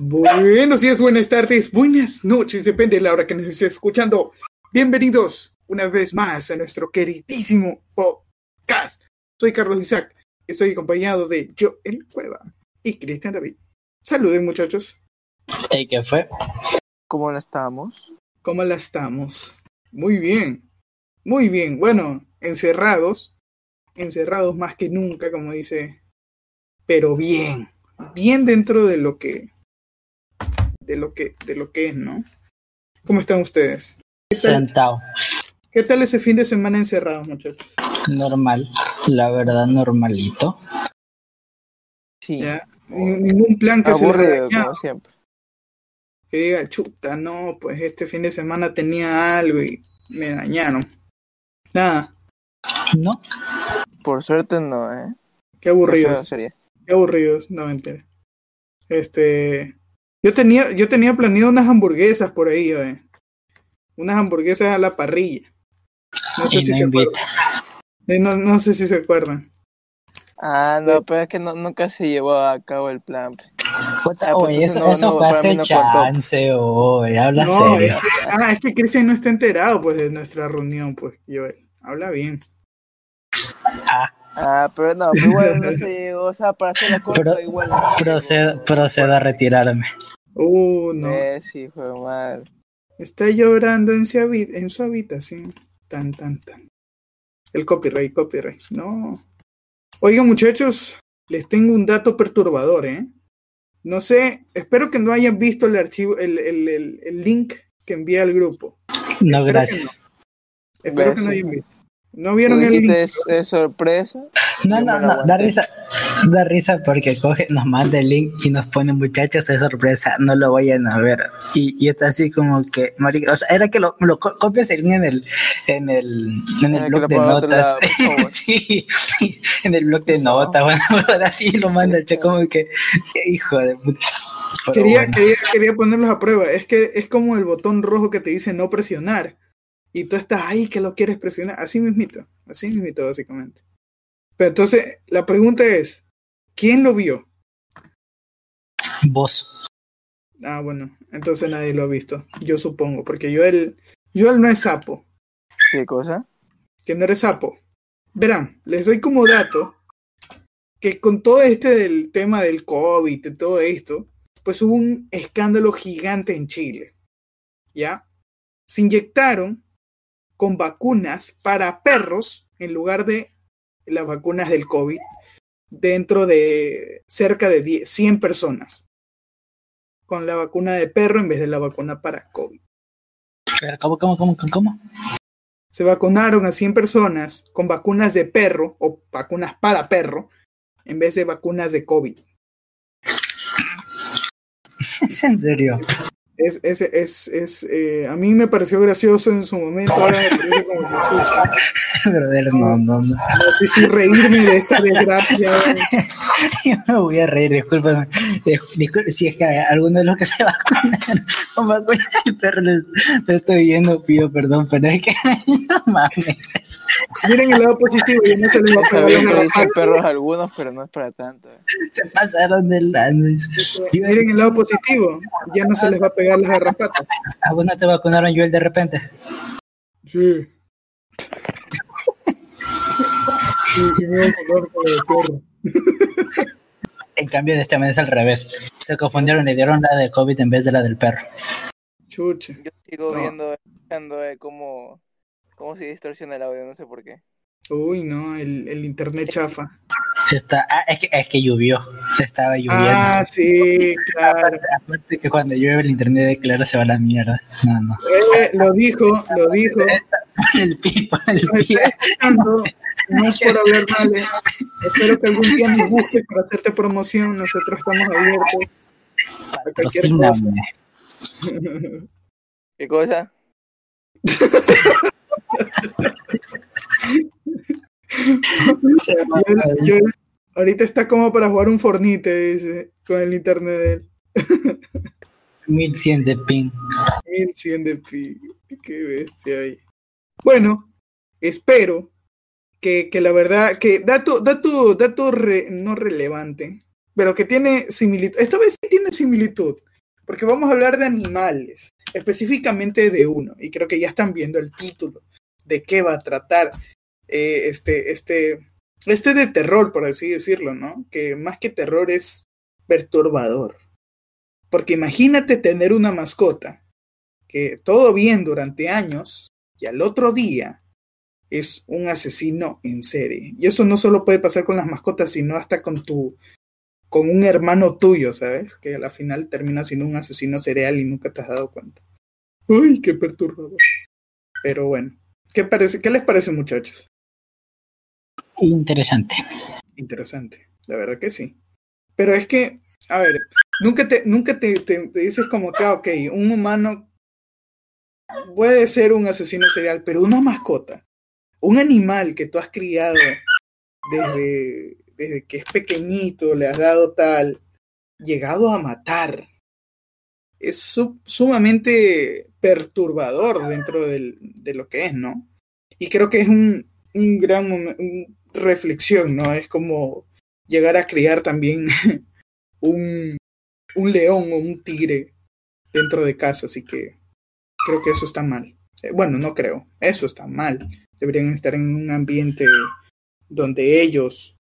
Buenos días, buenas tardes, buenas noches, depende de la hora que nos esté escuchando. Bienvenidos una vez más a nuestro queridísimo podcast. Soy Carlos Isaac, estoy acompañado de Joel Cueva y Cristian David. Saluden, muchachos. ¿Y qué fue? ¿Cómo la estamos? ¿Cómo la estamos? Muy bien, muy bien. Bueno, encerrados, encerrados más que nunca, como dice, pero bien, bien dentro de lo que, de lo que, de lo que es, ¿no? ¿Cómo están ustedes? Sentado. ¿Qué tal ese fin de semana encerrados, muchachos? Normal, la verdad, normalito. Sí. Ningún plan que se Aburrido, dañado, como siempre. que diga, chuta, no, pues este fin de semana tenía algo y me dañaron. Nada, ¿No? Por suerte no, ¿eh? qué aburridos. Qué aburridos, no mentira. Este, yo tenía, yo tenía planeado unas hamburguesas por ahí, eh. unas hamburguesas a la parrilla. No sé Y si se acuerdan. Eh, No, no sé si se acuerdan. Ah, no, pero es que no, nunca se llevó a cabo el plan. Puta, Ah, pues eso, no- eso no, fue hace no chance, oye, habla No, serio. es que, ah, es que Cristian no está enterado pues de nuestra reunión, pues, Joel. Habla bien. Ah, pero no, pero igual no llegó, o sea, para hacer la Pro- igual. no llegó. procedo a retirarme. Uh, no. Sí, fue mal. Está llorando en su, habi- en su habitación. Tan, tan, tan. El copyright, copyright. No. Oigan, muchachos, les tengo un dato perturbador, ¿eh? No sé, espero que no hayan visto el archivo, el, el, el, el link que envié al grupo. No, Espero que gracias. Espero que no hayan visto. ¿No vieron el link? es, es sorpresa. No, no, no, da risa. Da risa porque coge, nos manda el link y nos pone muchachos de sorpresa, no lo vayan a ver. Y, y está así como que, marica, o sea, era que lo, lo co- copias el link en el, en el, en el blog lo de notas. sí, en el blog de notas, bueno, ahora sí lo manda el che como que, hijo de puta. Quería, bueno. quería, quería ponerlos a prueba. Es que es como el botón rojo que te dice no presionar. Y tú estás ahí que lo quieres presionar. Así mismito. Así mismito, básicamente. Pero entonces, la pregunta es: ¿quién lo vio? Vos. Ah, bueno, entonces nadie lo ha visto. Yo supongo, porque yo el, yo el no es sapo. ¿Qué cosa? Que no eres sapo. Verán, les doy como dato que con todo este del tema del COVID y todo esto, pues hubo un escándalo gigante en Chile. ¿Ya? Se inyectaron con vacunas para perros en lugar de las vacunas del COVID dentro de cerca de 10, 100 personas. Con la vacuna de perro en vez de la vacuna para COVID. ¿Cómo, cómo, cómo, cómo, cómo? se vacunaron a 100 personas con vacunas de perro o vacunas para perro en vez de vacunas de COVID. Es en serio. Es, es, es, es, eh, a mí me pareció gracioso en su momento, ahora me parece como que chucha. Brother, no, no, no. No sé si reírme de esta desgracia. Yo me voy a reír, discúlpame. Dis- Disculpe, si es que alguno de los que se vacunan con vacuna del perro les, les estoy viendo, pido perdón, pero es que no mames. Miren el lado positivo, ya no se les va a perros algunos, pero no es para tanto. Se pasaron de lanza. Miren el lado positivo, ya no se les va a pegar las garrapatas. ¿A vos no te vacunaron, Joel, de repente? Sí. Sí, sí me con de perro. En cambio, de este mes es al revés. Se confundieron y dieron la de COVID en vez de la del perro. Chucha. Yo sigo No. viendo, escuchando eh, cómo, cómo se distorsiona el audio, no sé por qué. Uy, no, el, el internet chafa. Está, ah, es, que, es que llovió. Estaba lloviendo. Ah, sí, claro. Aparte, aparte que cuando llueve el internet de Claro se va a la mierda. No, no. Eh, lo dijo, lo dijo. El pi, el pi. no es por hablar mal. eh. Espero que algún día nos busques para hacerte promoción. Nosotros estamos abiertos a cualquier cosa. Patrocíname. ¿Qué cosa? Yo- yo- ahorita está como para jugar un Fornite, dice, con el internet de él. 1100 de ping. 1100 de pi. Qué bestia ahí. Bueno, espero que, que la verdad, que dato, dato, dato re- no relevante, pero que tiene similitud. Esta vez sí tiene similitud. porque vamos a hablar de animales, específicamente de uno, y creo que ya están viendo el título de qué va a tratar eh, este, este, este de terror, por así decirlo, ¿no? Que más que terror es perturbador. Porque imagínate tener una mascota que todo bien durante años y al otro día es un asesino en serie. Y eso no solo puede pasar con las mascotas, sino hasta con tu con un hermano tuyo, ¿sabes? Que a la final termina siendo un asesino serial y nunca te has dado cuenta. Uy, qué perturbador. Pero bueno, ¿qué, parece, qué les parece, muchachos? Interesante. Interesante, la verdad que sí. Pero es que, a ver, nunca te, nunca te, dices como que, ah, ok, un humano puede ser un asesino serial, pero una mascota, un animal que tú has criado desde, desde que es pequeñito, le has dado tal, llegado a matar. Es sumamente perturbador dentro del, de lo que es, ¿no? Y creo que es un, un gran momento, reflexión, ¿no? Es como llegar a criar también un, un león o un tigre dentro de casa, así que creo que eso está mal. Eh, bueno, no creo, eso está mal. Deberían estar en un ambiente donde ellos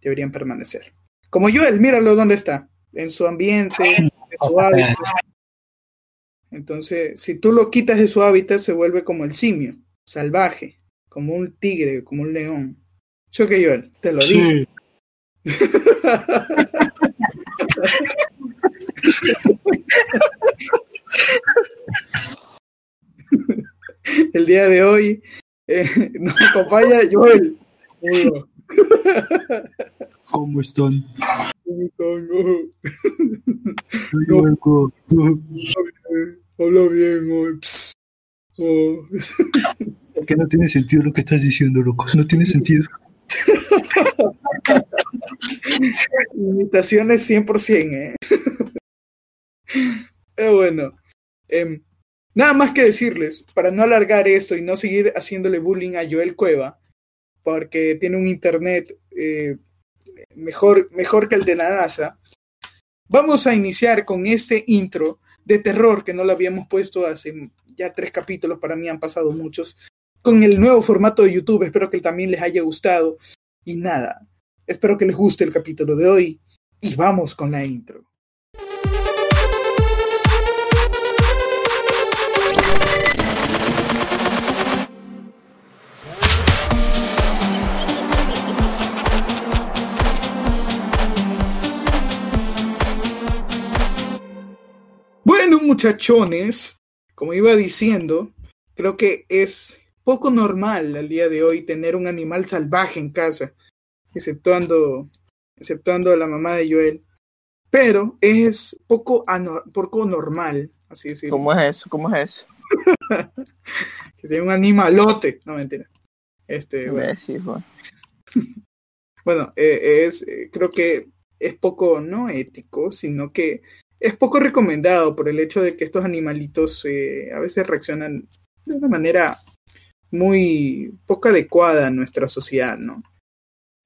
deberían permanecer. Como Joel, míralo dónde está, en su ambiente, en su hábitat. Entonces, si tú lo quitas de su hábitat, se vuelve como el simio, salvaje, como un tigre, como un león. Yo que Joel, te lo dije. El día de hoy eh, nos acompaña Joel. ¿Cómo están? ¿Cómo están? Habla bien, hoy. Oh. Que no tiene sentido lo que estás diciendo, loco. No tiene sentido. Imitaciones 100%, ¿eh? Pero bueno, eh, nada más que decirles, para no alargar esto y no seguir haciéndole bullying a Joel Cueva, porque tiene un internet eh, mejor, mejor que el de la NASA, vamos a iniciar con este intro de terror que no lo habíamos puesto hace ya tres capítulos, para mí han pasado muchos, con el nuevo formato de YouTube. Espero que también les haya gustado. Y nada, espero que les guste el capítulo de hoy. Y vamos con la intro. Bueno, muchachones, como iba diciendo, creo que es poco normal al día de hoy tener un animal salvaje en casa, exceptuando, exceptuando a la mamá de Joel. Pero es poco, poco normal, así decirlo. ¿Cómo es eso? ¿Cómo es eso? que tiene un animalote. No, mentira. Este, bueno, bueno eh, es, eh, creo que es poco, no ético, sino que es poco recomendado por el hecho de que estos animalitos eh, a veces reaccionan de una manera muy poco adecuada a nuestra sociedad, ¿no?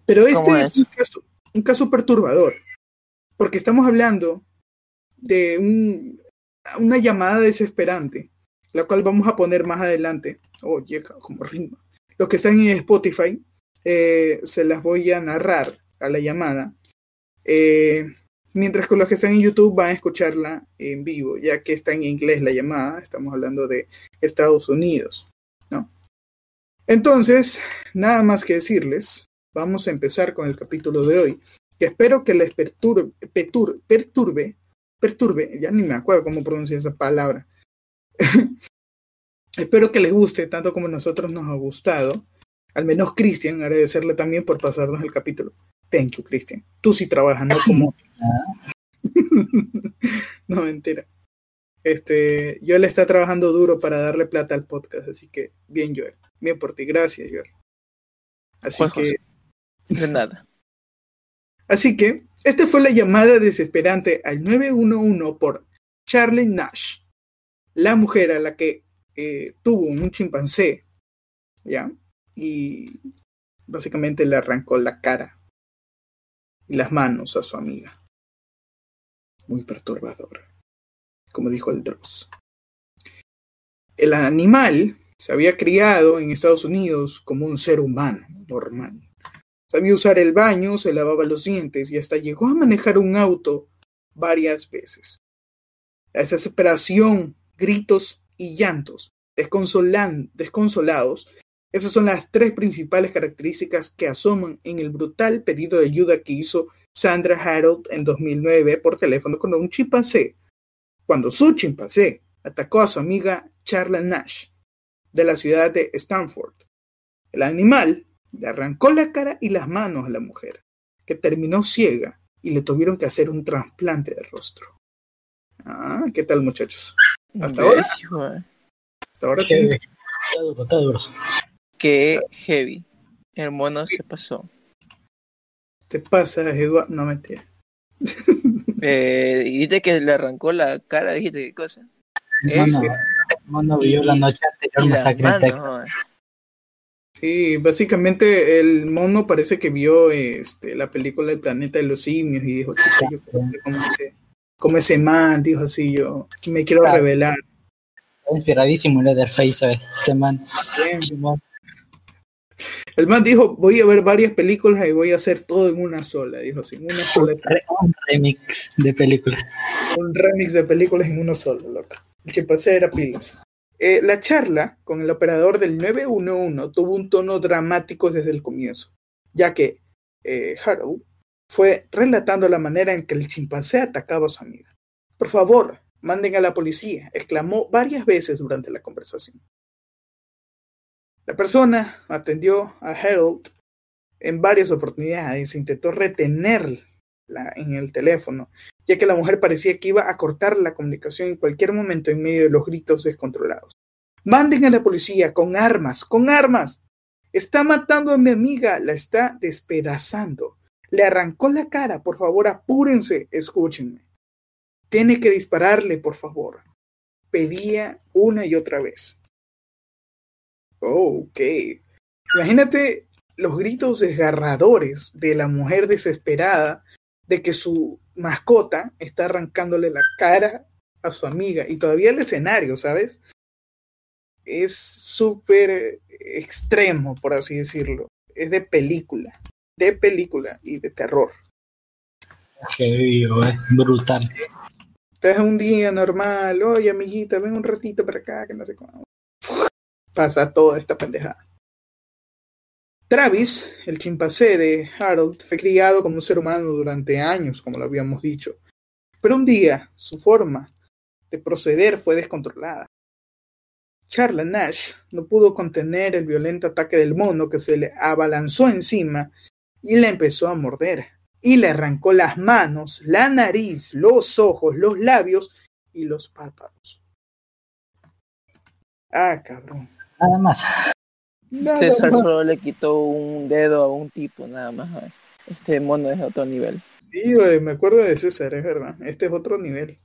Pero este es, un, caso, un caso perturbador, porque estamos hablando de un, una llamada desesperante, la cual vamos a poner más adelante. Oye, como rima. Los que están en Spotify, eh, se las voy a narrar a la llamada. Eh, mientras que los que están en YouTube van a escucharla en vivo, ya que está en inglés la llamada, estamos hablando de Estados Unidos. Entonces, nada más que decirles, vamos a empezar con el capítulo de hoy, que espero que les perturbe, perturbe, perturbe, ya ni me acuerdo cómo pronunciar esa palabra. espero que les guste tanto como nosotros nos ha gustado. Al menos Cristian, agradecerle también por pasarnos el capítulo. Thank you, Cristian. Tú sí trabajas, no como... no, mentira. Este, Joel está trabajando duro para darle plata al podcast, así que bien, Joel. Bien por ti, gracias, Joel. Así que. De nada. Así que, esta fue la llamada desesperante al 911 por Charlie Nash, la mujer a la que eh, tuvo un chimpancé, ¿ya? Y básicamente le arrancó la cara y las manos a su amiga. Muy perturbador. como dijo el Dross. El animal se había criado en Estados Unidos como un ser humano normal. Sabía usar el baño, se lavaba los dientes y hasta llegó a manejar un auto varias veces. La desesperación, gritos y llantos desconsolados, esas son las tres principales características que asoman en el brutal pedido de ayuda que hizo Sandra Harold en 2009 por teléfono con un chimpancé, cuando su chimpancé atacó a su amiga Charla Nash de la ciudad de Stanford. El animal le arrancó la cara y las manos a la mujer, que terminó ciega y le tuvieron que hacer un trasplante de rostro. Ah, ¿qué tal muchachos? Hasta ahora. Hasta ahora sí. Está duro, está duro. Qué heavy. El mono se pasó. Te pasa, Eduardo. No me eh, dijiste que le arrancó la cara, dijiste qué cosa. Mono vio la noche anterior masacre en Texas. Sí, básicamente el mono parece que vio este, la película El planeta de los simios y dijo, chica, yo como ese, como ese man, dijo así, yo me quiero revelar. Inspiradísimo el Leatherface, este man. El man dijo, voy a ver varias películas y voy a hacer todo en una sola, dijo así, en una sola. Un remix de películas. Un remix de películas en uno solo, loco. El chimpancé era pilas. Eh, la charla con el operador del 911 tuvo un tono dramático desde el comienzo, ya que eh, Harold fue relatando la manera en que el chimpancé atacaba a su amiga. Por favor, manden a la policía, exclamó varias veces durante la conversación. La persona atendió a Harold en varias oportunidades, intentó retenerla en el teléfono, ya que la mujer parecía que iba a cortar la comunicación en cualquier momento en medio de los gritos descontrolados. Manden a la policía con armas, con armas. Está matando a mi amiga, la está despedazando. Le arrancó la cara, por favor, apúrense, escúchenme. Tiene que dispararle, por favor. Pedía una y otra vez. Oh, ok. Imagínate los gritos desgarradores de la mujer desesperada de que su mascota está arrancándole la cara a su amiga y todavía el escenario, ¿sabes? Es súper extremo, por así decirlo. Es de película, de película y de terror. Qué brutal. Es un día normal, oye amiguita, ven un ratito para acá, que no sé cómo. Pasa toda esta pendejada. Travis, el chimpancé de Harold, fue criado como un ser humano durante años, como lo habíamos dicho. Pero un día, su forma de proceder fue descontrolada. Charla Nash no pudo contener el violento ataque del mono que se le abalanzó encima y le empezó a morder. Y le arrancó las manos, la nariz, los ojos, los labios y los párpados. Ah, cabrón. Nada más. César solo le quitó un dedo a un tipo, nada más. Este mono es otro nivel. Sí, me acuerdo de César, es verdad. Este es otro nivel.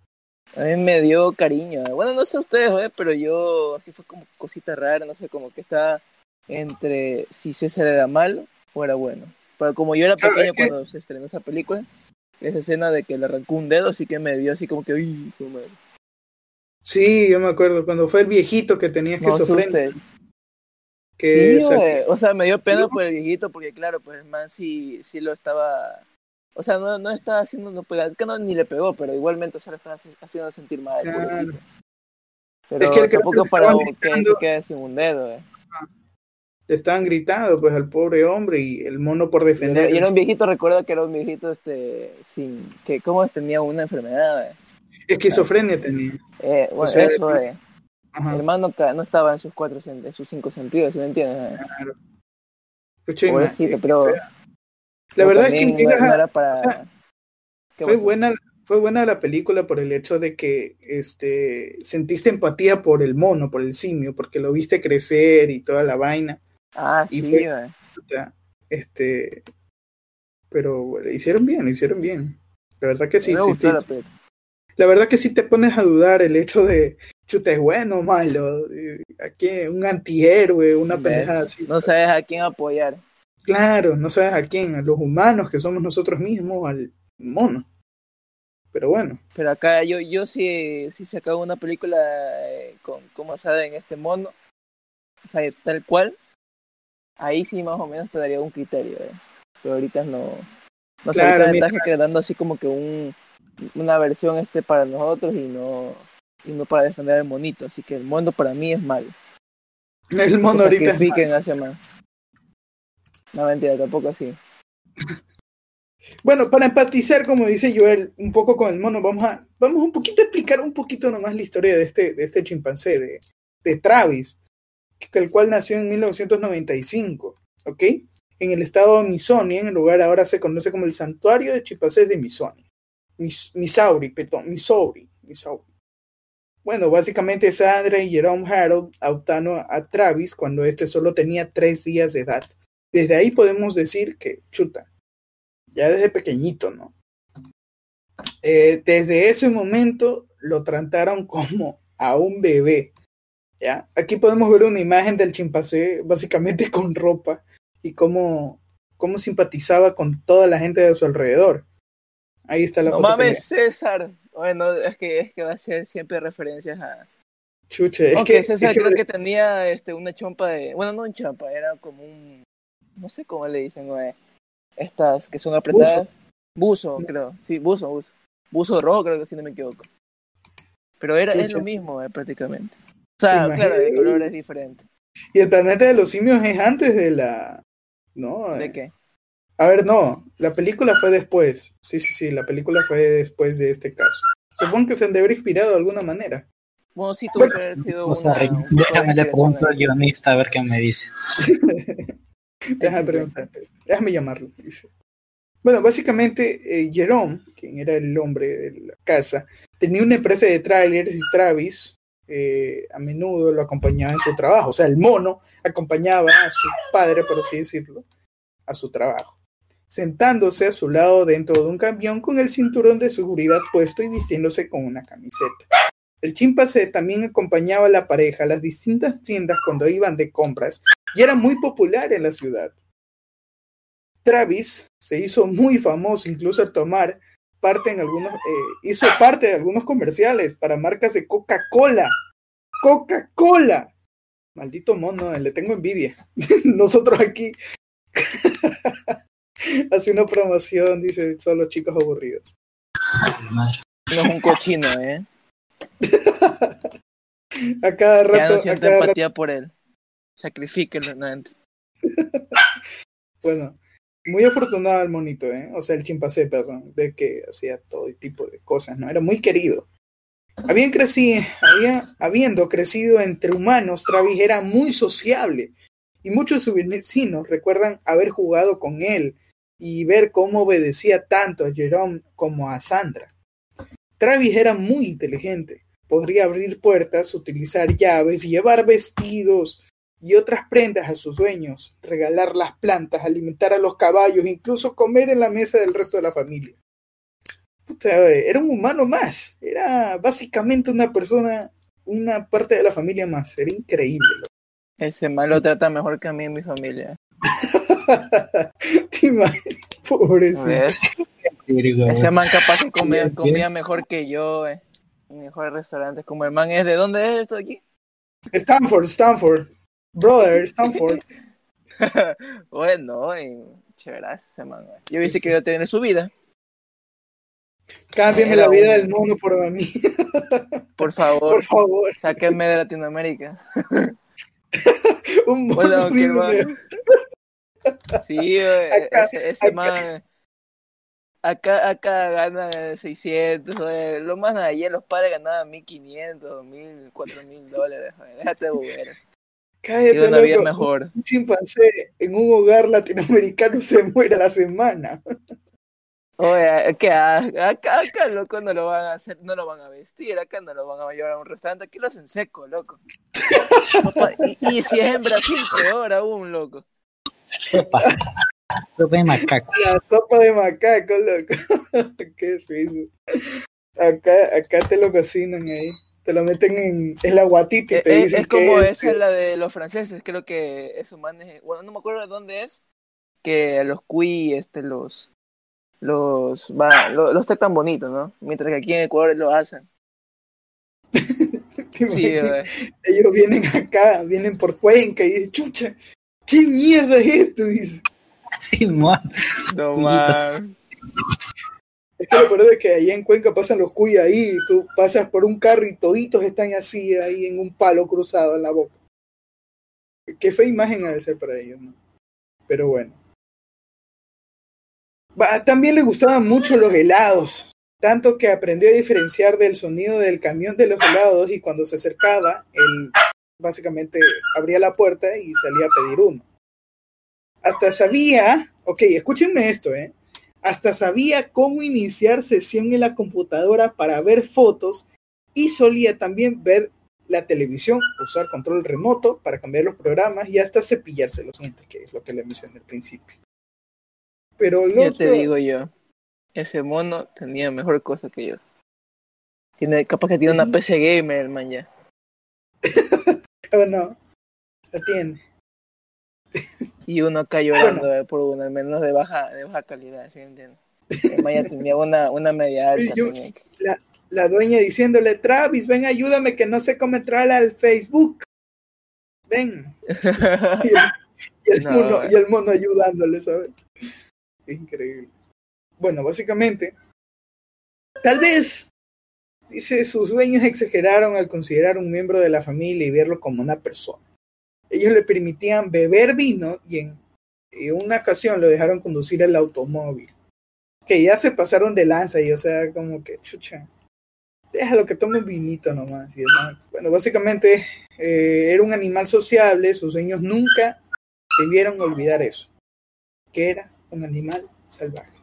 A mí me dio cariño. Bueno, no sé ustedes, pero yo así fue como cosita rara, no sé, como que estaba entre si César era malo o era bueno. Pero como yo era pequeño cuando se estrenó esa película, esa escena de que le arrancó un dedo, sí que me dio así como que, uy, Sí, yo me acuerdo, cuando fue el viejito que tenía que sufrir que o sea, me dio pena por el viejito porque claro, pues el man sí, sí lo estaba, o sea, no, no estaba haciendo, no que no ni le pegó, pero igualmente se lo estaba haciendo sentir mal. Pero es que el tampoco para que se quede sin un dedo. Eh. Le estaban gritando pues al pobre hombre y el mono por defender. Y era un viejito, recuerda que era un viejito este sin que cómo tenía una enfermedad. Eh. Esquizofrenia tenía. Eh, bueno, eso es. El man no, estaba en sus cuatro en sus cinco sentidos, ¿sí me entiendes? Claro. pero la verdad es que fue buena fue buena la película por el hecho de que este sentiste empatía por el mono, por el simio, porque lo viste crecer y toda la vaina. Ah, sí, fue, este pero lo hicieron bien, lo hicieron bien. La verdad que sí, sí la verdad que sí te pones a dudar el hecho de chuta, es bueno o malo. Aquí un antihéroe, una pendejada así. No sabes a quién apoyar. Claro, no sabes a quién, a los humanos que somos nosotros mismos, al mono. Pero bueno. Pero acá yo, yo si, si sacaba una película eh, con, como basada en este mono, o sea, tal cual, ahí sí más o menos te daría un criterio. Eh. Pero ahorita no. No sé, claro, ahorita está quedando así como que un, una versión este para nosotros y no, y no para defender al monito. Así que el mono para mí es malo. El mono ahorita. hacia más. No mentira, tampoco así. Bueno, para empatizar, como dice Joel, un poco con el mono, vamos a, vamos un poquito a explicar un poquito nomás la historia de este, de este chimpancé, de, de Travis, el cual nació en 1995, ¿ok? En el estado de Missouri, en el lugar ahora se conoce como el Santuario de Chimpancés de Missouri. Missouri, perdón, Missouri, Missouri. Bueno, básicamente Sandra y Jerome Harold adoptaron a Travis cuando este solo tenía tres días de edad. Desde ahí podemos decir que, chuta, ya desde pequeñito, ¿no? Eh, desde ese momento lo trataron como a un bebé. ¿ya? Aquí podemos ver una imagen del chimpancé básicamente con ropa y cómo, cómo simpatizaba con toda la gente de su alrededor. Ahí está la no mames, César. Bueno, es que, es que va a ser siempre referencias a. Chuche, es que César creo que tenía este, una chompa de. Bueno, no un chompa, era como un. No sé cómo le dicen, güey. Estas que son apretadas. Buzo, creo. Sí, buzo, buzo. Buzo rojo, creo que si no me equivoco. Pero era, es lo mismo, eh, prácticamente. O sea, claro, de colores diferentes. Y el planeta de los simios es antes de la. ¿No? ¿De qué? A ver, no, la película fue después. Sí, sí, sí, la película fue después de este caso. Supongo que se han de haber inspirado de alguna manera. Bueno, sí, tuvo que haber sido. una, déjame le pregunto al guionista a ver qué me dice. déjame preguntar, déjame llamarlo. Dice. Bueno, básicamente, eh, Jerome, quien era el hombre de la casa, tenía una empresa de trailers y Travis eh, a menudo lo acompañaba en su trabajo. O sea, el mono acompañaba a su padre, por así decirlo, a su trabajo sentándose a su lado dentro de un camión con el cinturón de seguridad puesto y vistiéndose con una camiseta. El chimpancé también acompañaba a la pareja a las distintas tiendas cuando iban de compras y era muy popular en la ciudad. Travis se hizo muy famoso incluso a tomar parte en algunos, eh, hizo parte de algunos comerciales para marcas de Coca-Cola. Coca-Cola. Maldito mono, le tengo envidia. Nosotros aquí Haciendo promoción, dice, solo chicos aburridos. No es un cochino, ¿eh? a cada rato. Ya no siento empatía por él. Sacrifíquenlo, no. bueno, muy afortunado el monito, ¿eh? O sea, el chimpancé, perdón, de que hacía todo tipo de cosas, ¿no? Era muy querido. Habían crecido, había, habiendo crecido entre humanos, Travis era muy sociable y muchos de sus vecinos recuerdan haber jugado con él y ver cómo obedecía tanto a Jerome como a Sandra. Travis era muy inteligente. Podría abrir puertas, utilizar llaves, llevar vestidos y otras prendas a sus dueños, regalar las plantas, alimentar a los caballos, incluso comer en la mesa del resto de la familia. era un humano más. Era básicamente una persona, una parte de la familia más. Era increíble. Ese malo trata mejor que a mí en mi familia. Pobrecito. Ese man capaz que comía, mejor que yo, eh. Mejores restaurantes. Como el man es, ¿de dónde es esto aquí? Stanford, Stanford. Brother, Stanford. bueno, chévere ese man. Yo sí, que iba a tener su vida. Cámbiame la vida del mundo por mí. Por favor. Por favor. Sáquenme de Latinoamérica. Un mono Sí, ese, ese man. Acá, acá gana 600, lo más de ayer los padres ganaban 1500, 2000, 4000 dólares. Déjate de. Cállate, una vida mejor. Un chimpancé en un hogar latinoamericano se muere a la semana. Oye, ¿qué? Acá, acá, loco, no lo van a hacer, no lo van a vestir, acá no lo van a llevar a un restaurante, aquí lo hacen seco, loco. y, y si es en Brasil, peor aún, loco. Sopa. Sopa de macaco. La sopa de macaco, loco. Qué risa. Acá, acá te lo cocinan ahí. Te lo meten en, en la guatita y te es, dicen es como esa es la de los franceses, creo que eso manes, bueno, no me acuerdo de dónde es, que a los cuy, este, los, los, va, los, los tan bonitos, ¿no? Mientras que aquí en Ecuador lo hacen. sí, ellos vienen acá, vienen por Cuenca y dicen, chucha, ¿qué mierda es esto? Dice. Sí, man. No, más. Es que lo peor es que allá en Cuenca pasan los cuyas ahí, y tú pasas por un carro y toditos están así, ahí en un palo cruzado en la boca. Qué fea imagen ha de ser para ellos, ¿no? Pero bueno. también le gustaban mucho los helados, tanto que aprendió a diferenciar del sonido del camión de los helados y cuando se acercaba, él básicamente abría la puerta y salía a pedir uno. Hasta sabía, ok, escúchenme esto, ¿eh? Hasta sabía cómo iniciar sesión en la computadora para ver fotos y solía también ver la televisión, usar control remoto para cambiar los programas y hasta cepillarse los dientes, que es lo que le mencioné al principio. Pero ya te digo yo, ese mono tenía mejor cosa que yo. Tiene, capaz que tiene una PC gamer, el man ya. oh, no, la tiene. y uno acá llorando eh, por uno, al menos de baja, de baja calidad, ¿sí entiendes? El man ya tenía una, una media alta. la, la dueña diciéndole, Travis, ven, ayúdame que no sé cómo entrar al Facebook. Ven. y, el, mono, y el mono ayudándole, ¿sabes? Increíble. Bueno, básicamente, tal vez, dice, sus dueños exageraron al considerar un miembro de la familia y verlo como una persona. Ellos le permitían beber vino y en, una ocasión lo dejaron conducir el automóvil. Que ya se pasaron de lanza y, o sea, como que, chucha déjalo que tome un vinito nomás. Bueno, básicamente eh, era un animal sociable, sus dueños nunca debieron olvidar eso, que era un animal salvaje.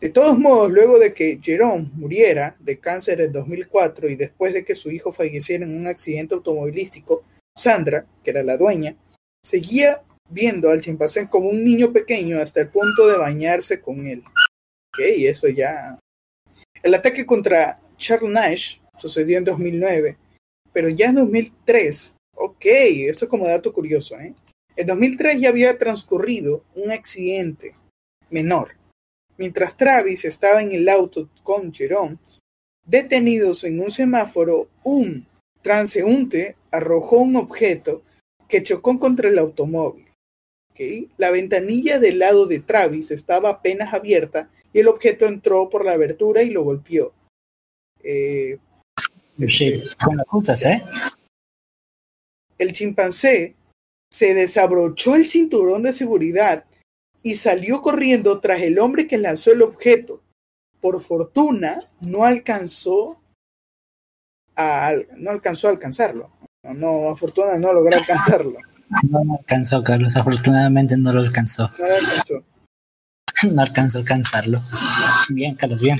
De todos modos, luego de que Jerome muriera de cáncer en 2004 y después de que su hijo falleciera en un accidente automovilístico, Sandra, que era la dueña, seguía viendo al chimpancé como un niño pequeño hasta el punto de bañarse con él. Ok, eso ya el ataque contra Charles Nash sucedió en 2009, pero ya en 2003, ok, esto es como dato curioso, ¿eh? En 2003 ya había transcurrido un accidente menor. Mientras Travis estaba en el auto con Jerome, detenidos en un semáforo, un transeúnte arrojó un objeto que chocó contra el automóvil. ¿okay? La ventanilla del lado de Travis estaba apenas abierta y el objeto entró por la abertura y lo golpeó. Eh, con las ¿eh? El chimpancé se desabrochó el cinturón de seguridad y salió corriendo tras el hombre que lanzó el objeto. Por fortuna, no alcanzó a, no alcanzó a alcanzarlo. No, no, a fortuna no logró alcanzarlo. No, no alcanzó, Carlos. Afortunadamente no lo alcanzó. No lo alcanzó. No alcanzó a alcanzarlo. Bien, Carlos, bien.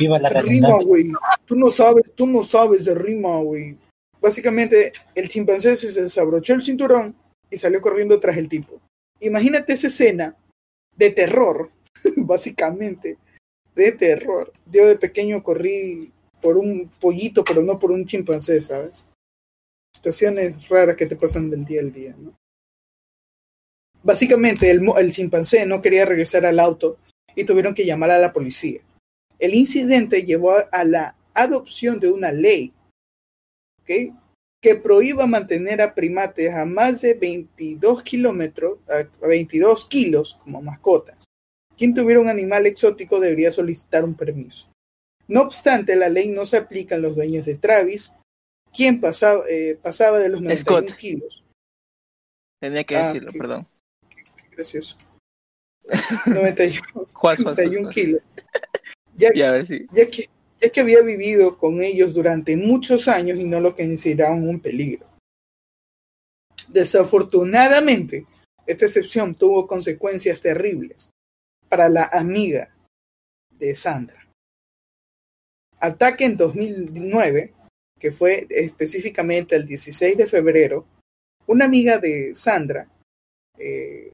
Viva la rima, güey. Tú no sabes, tú no sabes de rima, güey. Básicamente, el chimpancé se desabrochó el cinturón y salió corriendo tras el tipo. Imagínate esa escena de terror, básicamente, de terror. Yo de pequeño corrí por un pollito, pero no por un chimpancé, ¿sabes? Situaciones raras que te pasan del día al día, ¿no? Básicamente, el, chimpancé no quería regresar al auto y tuvieron que llamar a la policía. El incidente llevó a la adopción de una ley ¿okay? Que prohíba mantener a primates a más de 22 kilómetros, a 22 kilos como mascotas. Quien tuviera un animal exótico debería solicitar un permiso. No obstante, la ley no se aplica a los dueños de Travis, quien pasaba, eh, pasaba de los 91 kilos. Tenía que ah, decirlo, perdón gracioso. 91, kilos. Ya, ya, que, ya que había vivido con ellos durante muchos años y no lo consideraban un peligro. Desafortunadamente, esta excepción tuvo consecuencias terribles para la amiga de Sandra. Ataque en 2009, que fue específicamente el 16 de febrero, una amiga de Sandra eh,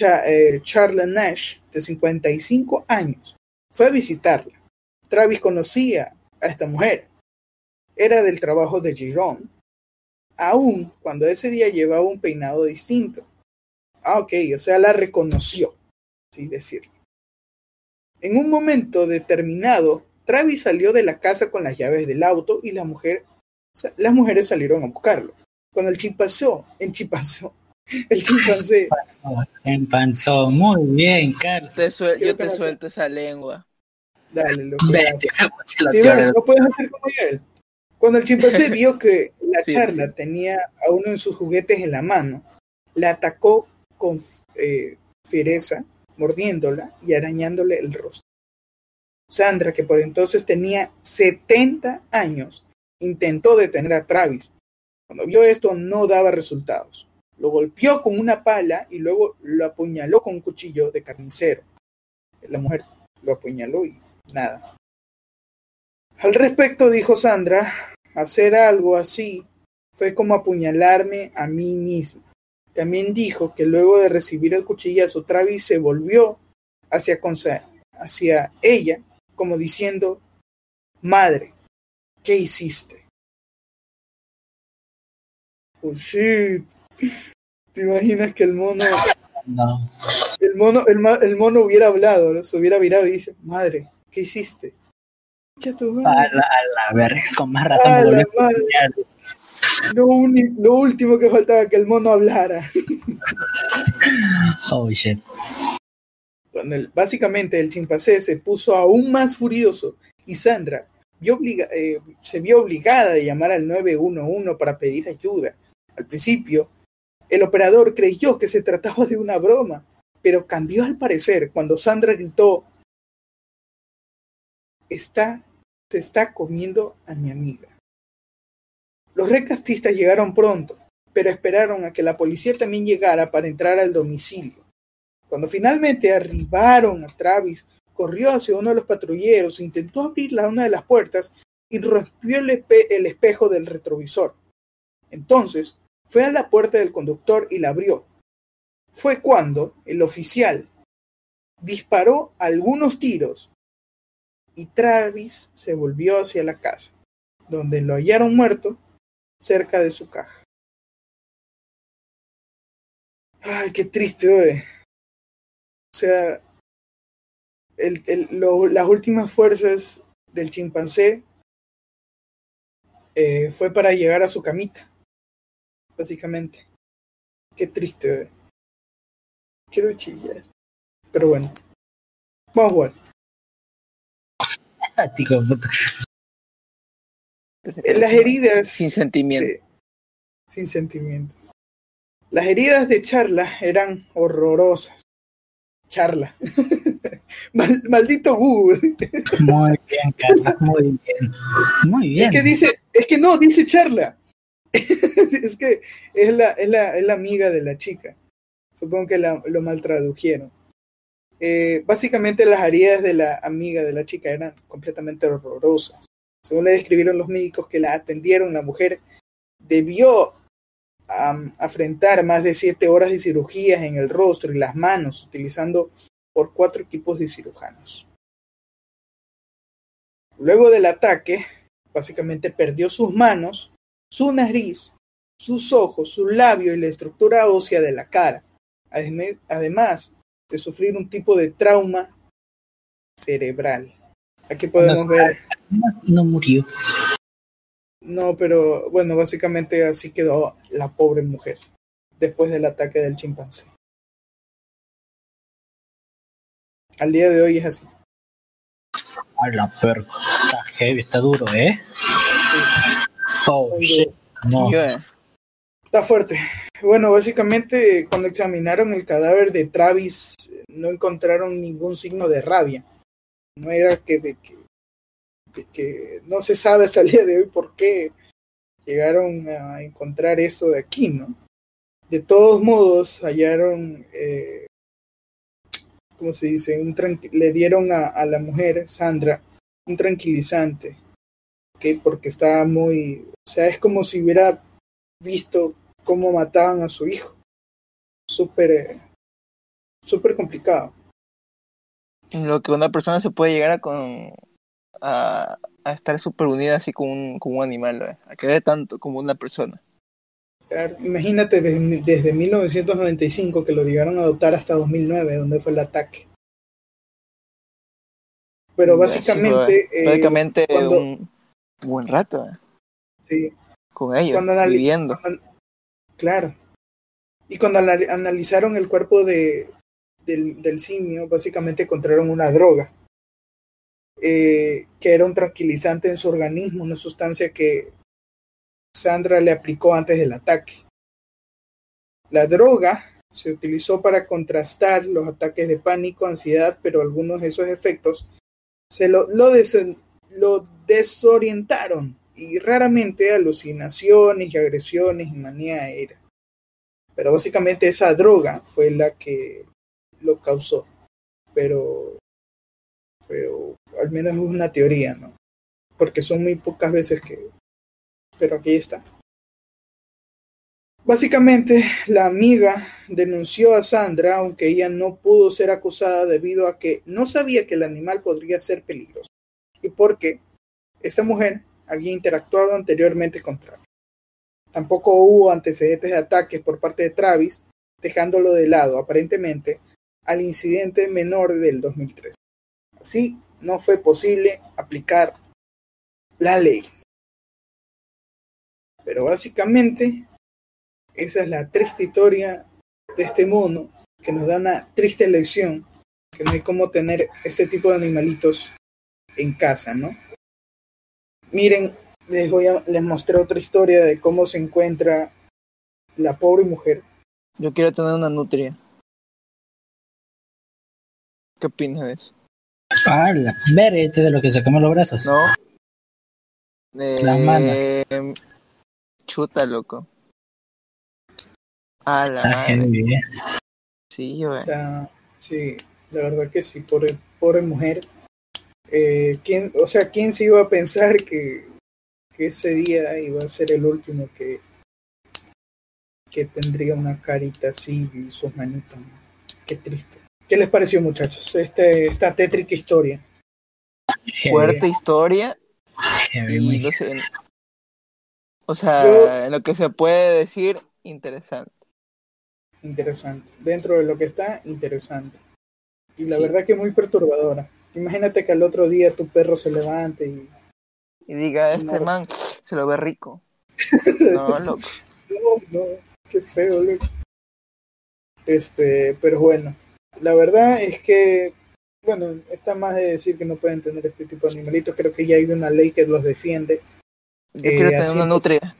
eh, Charlie Nash, de 55 años, fue a visitarla. Travis conocía a esta mujer. Era del trabajo de Jerome, aun cuando ese día llevaba un peinado distinto. Ah, ok, o sea, la reconoció, así decirlo. En un momento determinado, Travis salió de la casa con las llaves del auto y la mujer, las mujeres salieron a buscarlo. Cuando el chimpancé, el chimpancé, el chimpancé. Chimpancé, muy bien, Carlos. yo te suelto esa lengua. Dale, lo que Sí, bueno, no puedes hacer como él. Cuando el chimpancé vio que la charla tenía a uno de sus juguetes en la mano, la atacó con eh, fiereza, mordiéndola y arañándole el rostro. Sandra, que por entonces tenía 70 años, intentó detener a Travis. Cuando vio esto no daba resultados. Lo golpeó con una pala y luego lo apuñaló con un cuchillo de carnicero. La mujer lo apuñaló y nada. Al respecto dijo Sandra, hacer algo así fue como apuñalarme a mí mismo. También dijo que luego de recibir el cuchillazo, Travis se volvió hacia, hacia ella como diciendo, Madre, ¿qué hiciste? Oh shit. ¿Te imaginas que el mono... No. El mono, el, el mono hubiera hablado, se hubiera virado y dice, Madre, ¿qué hiciste? A la, a verga, con más razón. Lo, lo, último que faltaba que el mono hablara. oh shit. básicamente el chimpancé se puso aún más furioso y Sandra eh, se vio obligada a llamar al 911 para pedir ayuda. Al principio, el operador creyó que se trataba de una broma, pero cambió al parecer cuando Sandra gritó, está se está comiendo a mi amiga. Los recastistas llegaron pronto, pero esperaron a que la policía también llegara para entrar al domicilio. Cuando finalmente arribaron a Travis, corrió hacia uno de los patrulleros, intentó abrir una de las puertas y rompió el, el espejo del retrovisor. Entonces fue a la puerta del conductor y la abrió. Fue cuando el oficial disparó algunos tiros y Travis se volvió hacia la casa, donde lo hallaron muerto cerca de su caja. Ay, qué triste. O sea, el, el, las últimas fuerzas del chimpancé eh, fue para llegar a su camita, básicamente. Qué triste. Quiero chillar. Pero bueno, vamos a jugar. Las heridas. Sin sentimiento. sin sentimientos. Las heridas de Charla eran horrorosas. Charla. maldito Google. Muy bien, Carla, muy bien. Muy bien. Es que dice, es que no, dice Charla. es que es la, es la, es la amiga de la chica. Supongo que la, lo mal tradujeron. Eh, básicamente las heridas de la amiga de la chica eran completamente horrorosas. Según le describieron los médicos que la atendieron, la mujer debió afrontar más de siete horas de cirugías en el rostro y las manos, utilizando por cuatro equipos de cirujanos. Luego del ataque, básicamente perdió sus manos, su nariz, sus ojos, su labio y la estructura ósea de la cara. Además, de sufrir un tipo de trauma cerebral. Aquí podemos ver. No murió. No, pero bueno, básicamente así quedó la pobre mujer después del ataque del chimpancé. Al día de hoy es así. A la perra. Está heavy, está duro, ¿eh? Oh, shit. No. Está fuerte. Bueno, básicamente cuando examinaron el cadáver de Travis no encontraron ningún signo de rabia. No era que de que, no se sabe hasta el día de hoy por qué llegaron a encontrar eso de aquí, ¿no? De todos modos, hallaron, eh, ¿cómo se dice? Un le dieron a, a, la mujer, Sandra, un tranquilizante, ¿ok? Porque estaba muy, o sea, es como si hubiera visto cómo mataban a su hijo. Súper, eh, súper complicado. En lo que una persona se puede llegar a, con, a, a estar súper unida así con un, con un animal, ¿eh? a querer tanto como una persona. imagínate desde, desde 1995 que lo llegaron a adoptar hasta 2009, donde fue el ataque. Pero básicamente... Eh, básicamente un buen rato. Eh. Sí. Con ellos, viviendo. Claro. Y cuando analizaron el cuerpo de, del, simio, básicamente encontraron una droga. Eh, que era un tranquilizante en su organismo, una sustancia que Sandra le aplicó antes del ataque. La droga se utilizó para contrastar los ataques de pánico, ansiedad, pero algunos de esos efectos se lo, lo, lo desorientaron y raramente alucinaciones y agresiones y manía aérea. Pero básicamente esa droga fue la que lo causó. Pero, pero al menos es una teoría, ¿no? Porque son muy pocas veces que... Pero aquí está. Básicamente, la amiga denunció a Sandra, aunque ella no pudo ser acusada debido a que no sabía que el animal podría ser peligroso y porque esta mujer había interactuado anteriormente con Travis. Tampoco hubo antecedentes de ataques por parte de Travis, dejándolo de lado, aparentemente, al incidente menor del 2003. Así, no fue posible aplicar la ley. Pero básicamente, esa es la triste historia de este mono que nos da una triste lección que no hay cómo tener este tipo de animalitos en casa, ¿no? Miren, les voy a les mostré otra historia de cómo se encuentra la pobre mujer. Yo quiero tener una nutria. ¿Qué opinas de eso? Ah, la este de lo que se come los brazos. No. Las manos. Eh, chuta, loco. Ah, la Sí, güey. Sí, la verdad que sí, pobre, pobre mujer. Eh, ¿quién, o sea, ¿quién se iba a pensar que, que ese día iba a ser el último que, que tendría una carita así y sus manitos? Qué triste. ¿Qué les pareció, muchachos? Este, esta tétrica historia. Fuerte historia. Y no sé, o sea, en lo que se puede decir, interesante interesante. Dentro de lo que está, interesante. Y la verdad que muy perturbadora. Imagínate que al otro día tu perro se levante y... Y diga, este man se lo ve rico. No, loco. no, no, qué feo, loco. Este, pero bueno, la verdad es que, bueno, está más de decir que no pueden tener este tipo de animalitos. Creo que ya hay una ley que los defiende. Yo quiero eh, tener una nutria.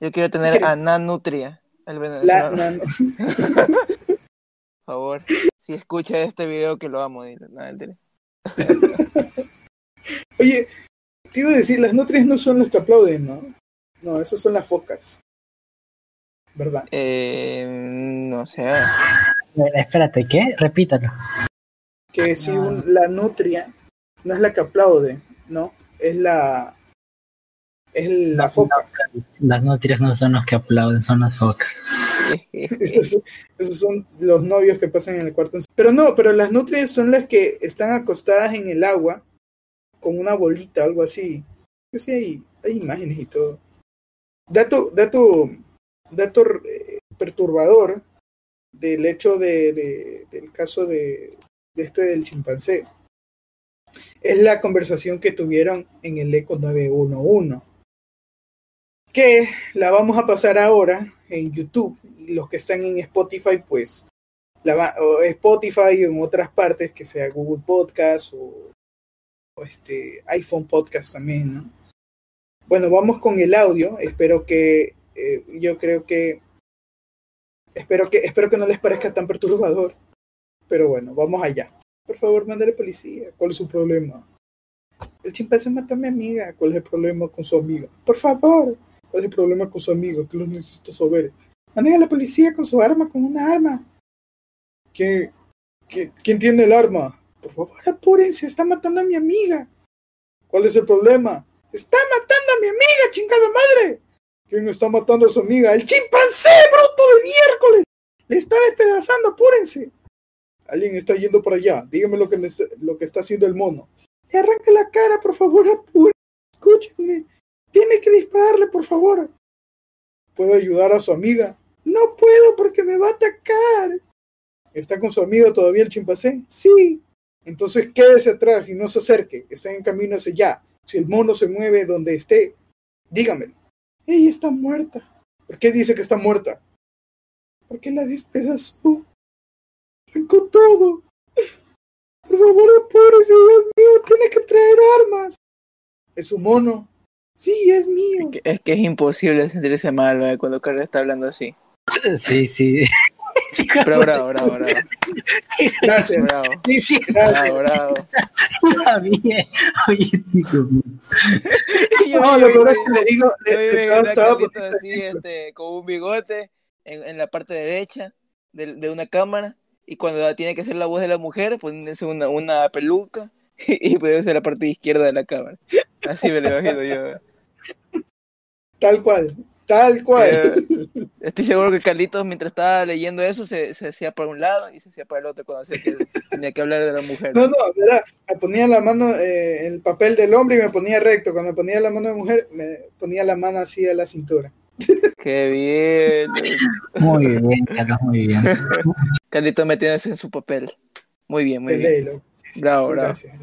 Yo quiero tener a Nanutria. El venezolano. Por favor, si escucha este video que lo amo, Oye, te iba a decir, las nutrias no son los que aplauden, ¿no? No, esas son las focas. ¿Verdad? Eh, no sé. Espérate, ¿qué? Repítalo. Que si un, la nutria no es la que aplaude, ¿no? Es la es la foca. Las nutrias no son los que aplauden, son las focas. esos, son los novios que pasan en el cuarto. Pero no, pero las nutrias son las que están acostadas en el agua con una bolita, algo así. Sí, hay, hay imágenes y todo. Dato, dato, dato eh, perturbador del hecho de, del caso de, de este del chimpancé es la conversación que tuvieron en el ECO 911 que la vamos a pasar ahora en YouTube. Los que están en Spotify, pues la Spotify o en otras partes, que sea Google Podcast o, este iPhone Podcast también, ¿no? Bueno, vamos con el audio. Espero que eh, yo creo que espero que espero que no les parezca tan perturbador. Pero bueno, vamos allá. Por favor, mándale policía. ¿Cuál es su problema? El chimpancé mata a mi amiga. ¿Cuál es el problema con su amiga? Por favor. ¿Cuál es el problema con su amigo? Que lo necesito saber. Maneja a la policía con su arma, con una arma. ¿Quién, quién, tiene el arma? Por favor, apúrense, está matando a mi amiga. ¿Cuál es el problema? Está matando a mi amiga, chingada madre. ¿Quién está matando a su amiga? El chimpancé, bruto de miércoles. Le está despedazando, apúrense. Alguien está yendo por allá. Dígame lo que, lo que está haciendo el mono. Le arranca la cara, por favor, apúrense. Escúchenme. Tiene que dispararle, por favor. ¿Puedo ayudar a su amiga? No puedo porque me va a atacar. ¿Está con su amigo todavía el chimpancé? Sí. Entonces quédese atrás y no se acerque, está en camino hacia allá. Si el mono se mueve donde esté, dígame. Ella está muerta. ¿Por qué dice que está muerta? Porque la despedazó. Con todo. Por favor, apúrese, Dios mío, tiene que traer armas. Es un mono. Sí, es mío. Es que es, imposible sentirse mal ¿eh? cuando Carlos está hablando así. Sí, sí. Pero bravo, bravo, bravo. Gracias. Bravo. Sí, sí, Bravo, bravo. está bien. Oye, tío. No, lo peor es que le digo, así, este, con un bigote en, en la parte derecha de, de una cámara y cuando tiene que hacer la voz de la mujer, poniéndose una, una peluca y, y poniéndose la parte izquierda de la cámara. Así me lo imagino yo. Tal cual, tal cual. Eh, Estoy seguro que Carlitos, mientras estaba leyendo eso, se, se hacía para un lado y se hacía para el otro cuando hacía que tenía que hablar de la mujer. No, no, ¿verdad? Me ponía la mano eh, en el papel del hombre y me ponía recto. Cuando me ponía la mano de mujer, me ponía la mano así a la cintura. Qué bien. Muy bien, Carlos, muy bien. Carlitos metiéndose en su papel. Muy bien, muy bien. Sí, Bravo, bravo. gracias,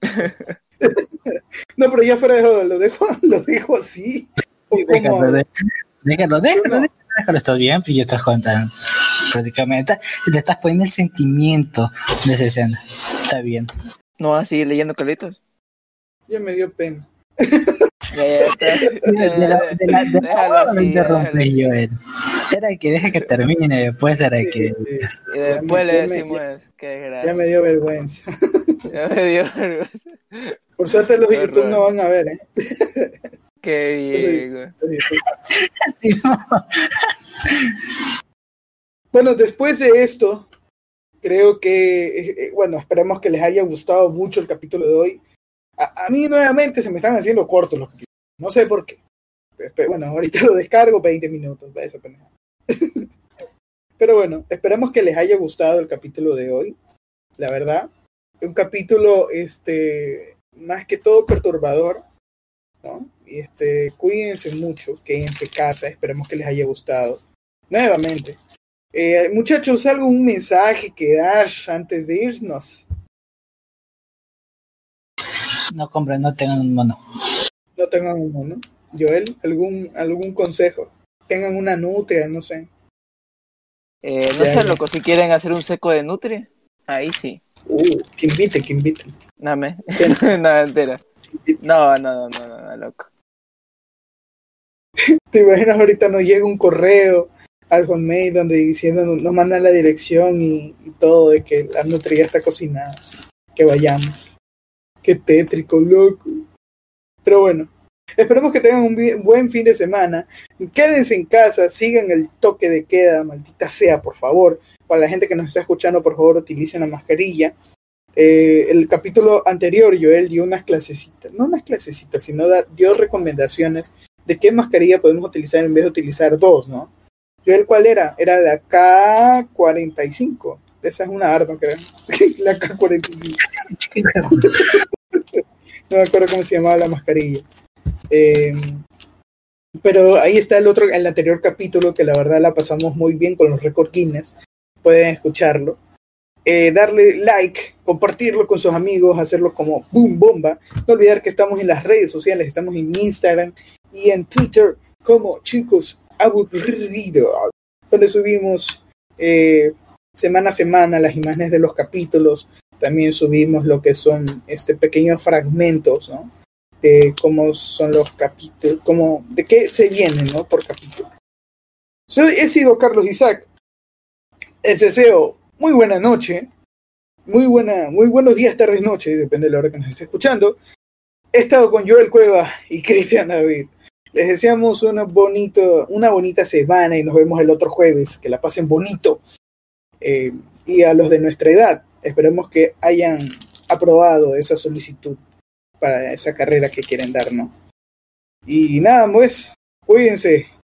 gracias. no, pero ya fuera de lo dejo, lo dejo así. Déjalo, déjalo, déjalo, déjalo, déjalo, está bien, pues ya estás contando. Prácticamente le estás poniendo el sentimiento de esa escena. Está bien. ¿No vas a seguir leyendo Carlitos? ya me dio pena. Ya, ya, está. De la, de la, de la así. Era que deje que termine, después era Sí, que. sí. Y después Ya le me- decimos, qué Ya desgracia. me dio vergüenza. Ya me dio vergüenza. Por suerte los de YouTube no van a ver, ¿eh? Qué bien. Sí. Bueno, después de esto, creo que, eh, eh, bueno, esperemos que les haya gustado mucho el capítulo de hoy. A, a mí nuevamente se me están haciendo cortos los capítulos. No sé por qué. Espe- Bueno, ahorita lo descargo 20 minutos. va esa. Pero bueno, esperemos que les haya gustado el capítulo de hoy. La verdad, un capítulo, este, más que todo perturbador, ¿no? Y este, cuídense mucho, quédense en casa, esperemos que les haya gustado. Nuevamente, eh, muchachos, ¿algún mensaje que dar antes de irnos? No compren, no tengan un mono. No tengan uno, ¿no? Joel, ¿algún, algún consejo? Tengan una nutria, no sé. Eh, no sé, loco, si quieren hacer un seco de nutria, ahí sí. Uh, que invite, que invite. Dame. No, entera. No, no, no, no, no, loco. ¿Te imaginas ahorita nos llega un correo al hotmail donde diciendo nos mandan la dirección y, y todo de que la nutria está cocinada? Que vayamos. Qué tétrico, loco. Pero bueno, esperemos que tengan un buen fin de semana. Quédense en casa, sigan el toque de queda, maldita sea, por favor. Para la gente que nos está escuchando, por favor, utilicen la mascarilla. Eh, el capítulo anterior, Joel dio unas clasecitas, no unas clasecitas, sino da- dio recomendaciones de qué mascarilla podemos utilizar en vez de utilizar dos, ¿no? Joel, ¿cuál era? Era la K45. Esa es una arma, creo. la K45. No me acuerdo cómo se llamaba la mascarilla. Eh, pero ahí está el otro, el anterior capítulo que la verdad la pasamos muy bien con los récord Guinness. Pueden escucharlo. Eh, darle like, compartirlo con sus amigos, hacerlo como boom bomba. No olvidar que estamos en las redes sociales, estamos en Instagram y en Twitter como chicos aburridos, donde subimos eh, semana a semana las imágenes de los capítulos. También subimos lo que son este pequeños fragmentos, ¿no? Cómo son los capítulos, cómo, de qué se viene, ¿no? Por capítulo. He sido Carlos Isaac. Les deseo muy buena noche, muy buena, muy buenos días, tardes, noches, depende de la hora que nos esté escuchando. He estado con Joel Cueva y Cristian David. Les deseamos una, bonito, una bonita semana y nos vemos el otro jueves. Que la pasen bonito. Eh, y a los de nuestra edad, esperemos que hayan aprobado esa solicitud para esa carrera que quieren dar, ¿no? Y nada, pues, cuídense.